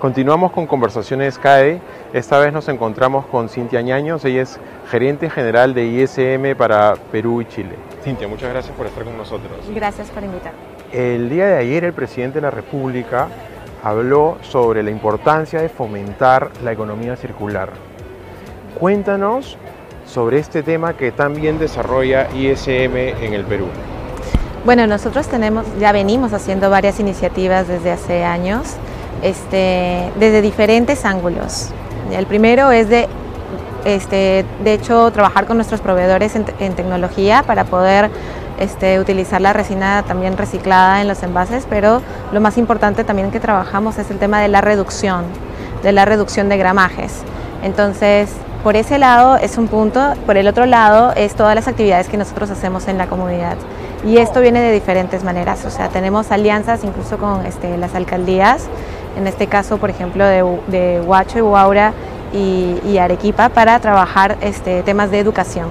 Continuamos con Conversaciones CAE. Esta vez nos encontramos con Cintia Ñaños. Ella es gerente general de ISM para Perú y Chile. Cintia, muchas gracias por estar con nosotros. Gracias por invitar. El día de ayer el presidente de la República habló sobre la importancia de fomentar la economía circular. Cuéntanos sobre este tema que también desarrolla ISM en el Perú. Bueno, nosotros tenemos, ya venimos haciendo varias iniciativas desde hace años, este, desde diferentes ángulos. El primero es de, este, de hecho, trabajar con nuestros proveedores en, en tecnología para poder este, utilizar la resina también reciclada en los envases, pero lo más importante también que trabajamos es el tema de la reducción, de la reducción de gramajes. Entonces, por ese lado es un punto, por el otro lado es todas las actividades que nosotros hacemos en la comunidad. Y esto viene de diferentes maneras, o sea, tenemos alianzas incluso con este, las alcaldías, en este caso, por ejemplo, de, Huacho y Huaura y, Arequipa, para trabajar este, temas de educación.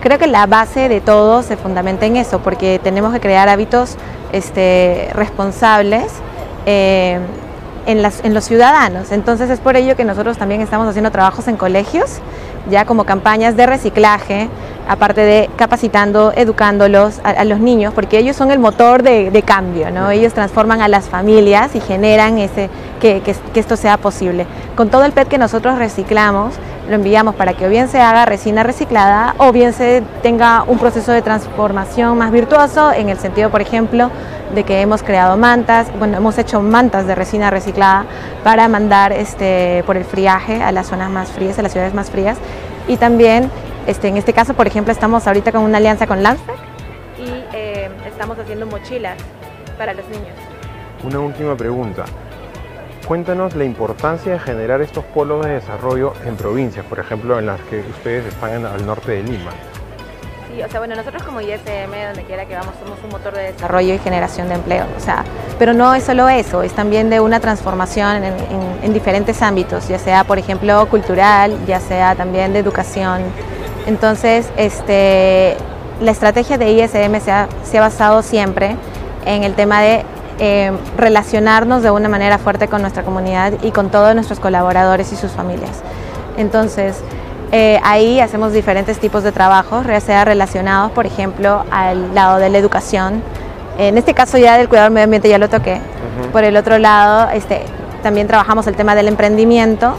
Creo que la base de todo se fundamenta en eso, porque tenemos que crear hábitos este, responsables eh, en los ciudadanos. Entonces es por ello que nosotros también estamos haciendo trabajos en colegios, ya como campañas de reciclaje, aparte de capacitando, educándolos a, los niños, porque ellos son el motor de, cambio, ¿no? Ellos transforman a las familias y generan ese, que, que, que, esto sea posible. Con todo el PET que nosotros reciclamos, lo enviamos para que o bien se haga resina reciclada o bien se tenga un proceso de transformación más virtuoso en el sentido, por ejemplo, de que hemos creado mantas, bueno, hemos hecho mantas de resina reciclada para mandar este, por el friaje a las zonas más frías, a las ciudades más frías y también este, en este caso, por ejemplo, estamos ahorita con una alianza con Landsec y eh, estamos haciendo mochilas para los niños. Una última pregunta. Cuéntanos la importancia de generar estos polos de desarrollo en provincias, por ejemplo, en las que ustedes están al norte de Lima. Sí, o sea, bueno, nosotros como ISM, donde quiera que vamos, somos un motor de desarrollo y generación de empleo. O sea, pero no es solo eso, es también de una transformación en, en diferentes ámbitos, ya sea, por ejemplo, cultural, ya sea también de educación, entonces, este, la estrategia de ISM se ha, basado siempre en el tema de eh, relacionarnos de una manera fuerte con nuestra comunidad y con todos nuestros colaboradores y sus familias. Entonces, eh, ahí hacemos diferentes tipos de trabajos, ya sea relacionados, por ejemplo, al lado de la educación. En este caso ya del cuidado del medio ambiente ya lo toqué. Por el otro lado, este, también trabajamos el tema del emprendimiento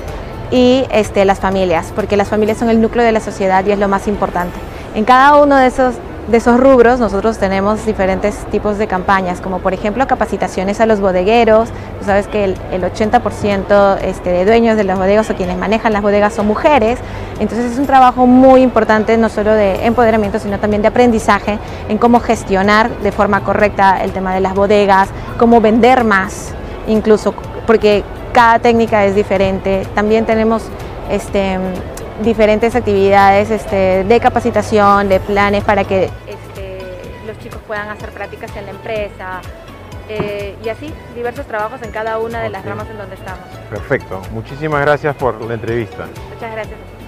y este, las familias, porque las familias son el núcleo de la sociedad y es lo más importante. En cada uno de esos, de esos rubros nosotros tenemos diferentes tipos de campañas, como por ejemplo capacitaciones a los bodegueros, tú sabes que el, el 80% este, de dueños de las bodegas o quienes manejan las bodegas son mujeres, entonces es un trabajo muy importante no solo de empoderamiento, sino también de aprendizaje en cómo gestionar de forma correcta el tema de las bodegas, cómo vender más, incluso porque cada técnica es diferente. También tenemos este, diferentes actividades este, de capacitación, de planes para que este, los chicos puedan hacer prácticas en la empresa. Eh, y así, diversos trabajos en cada una de las ramas en donde estamos. Perfecto. Muchísimas gracias por la entrevista. Muchas gracias.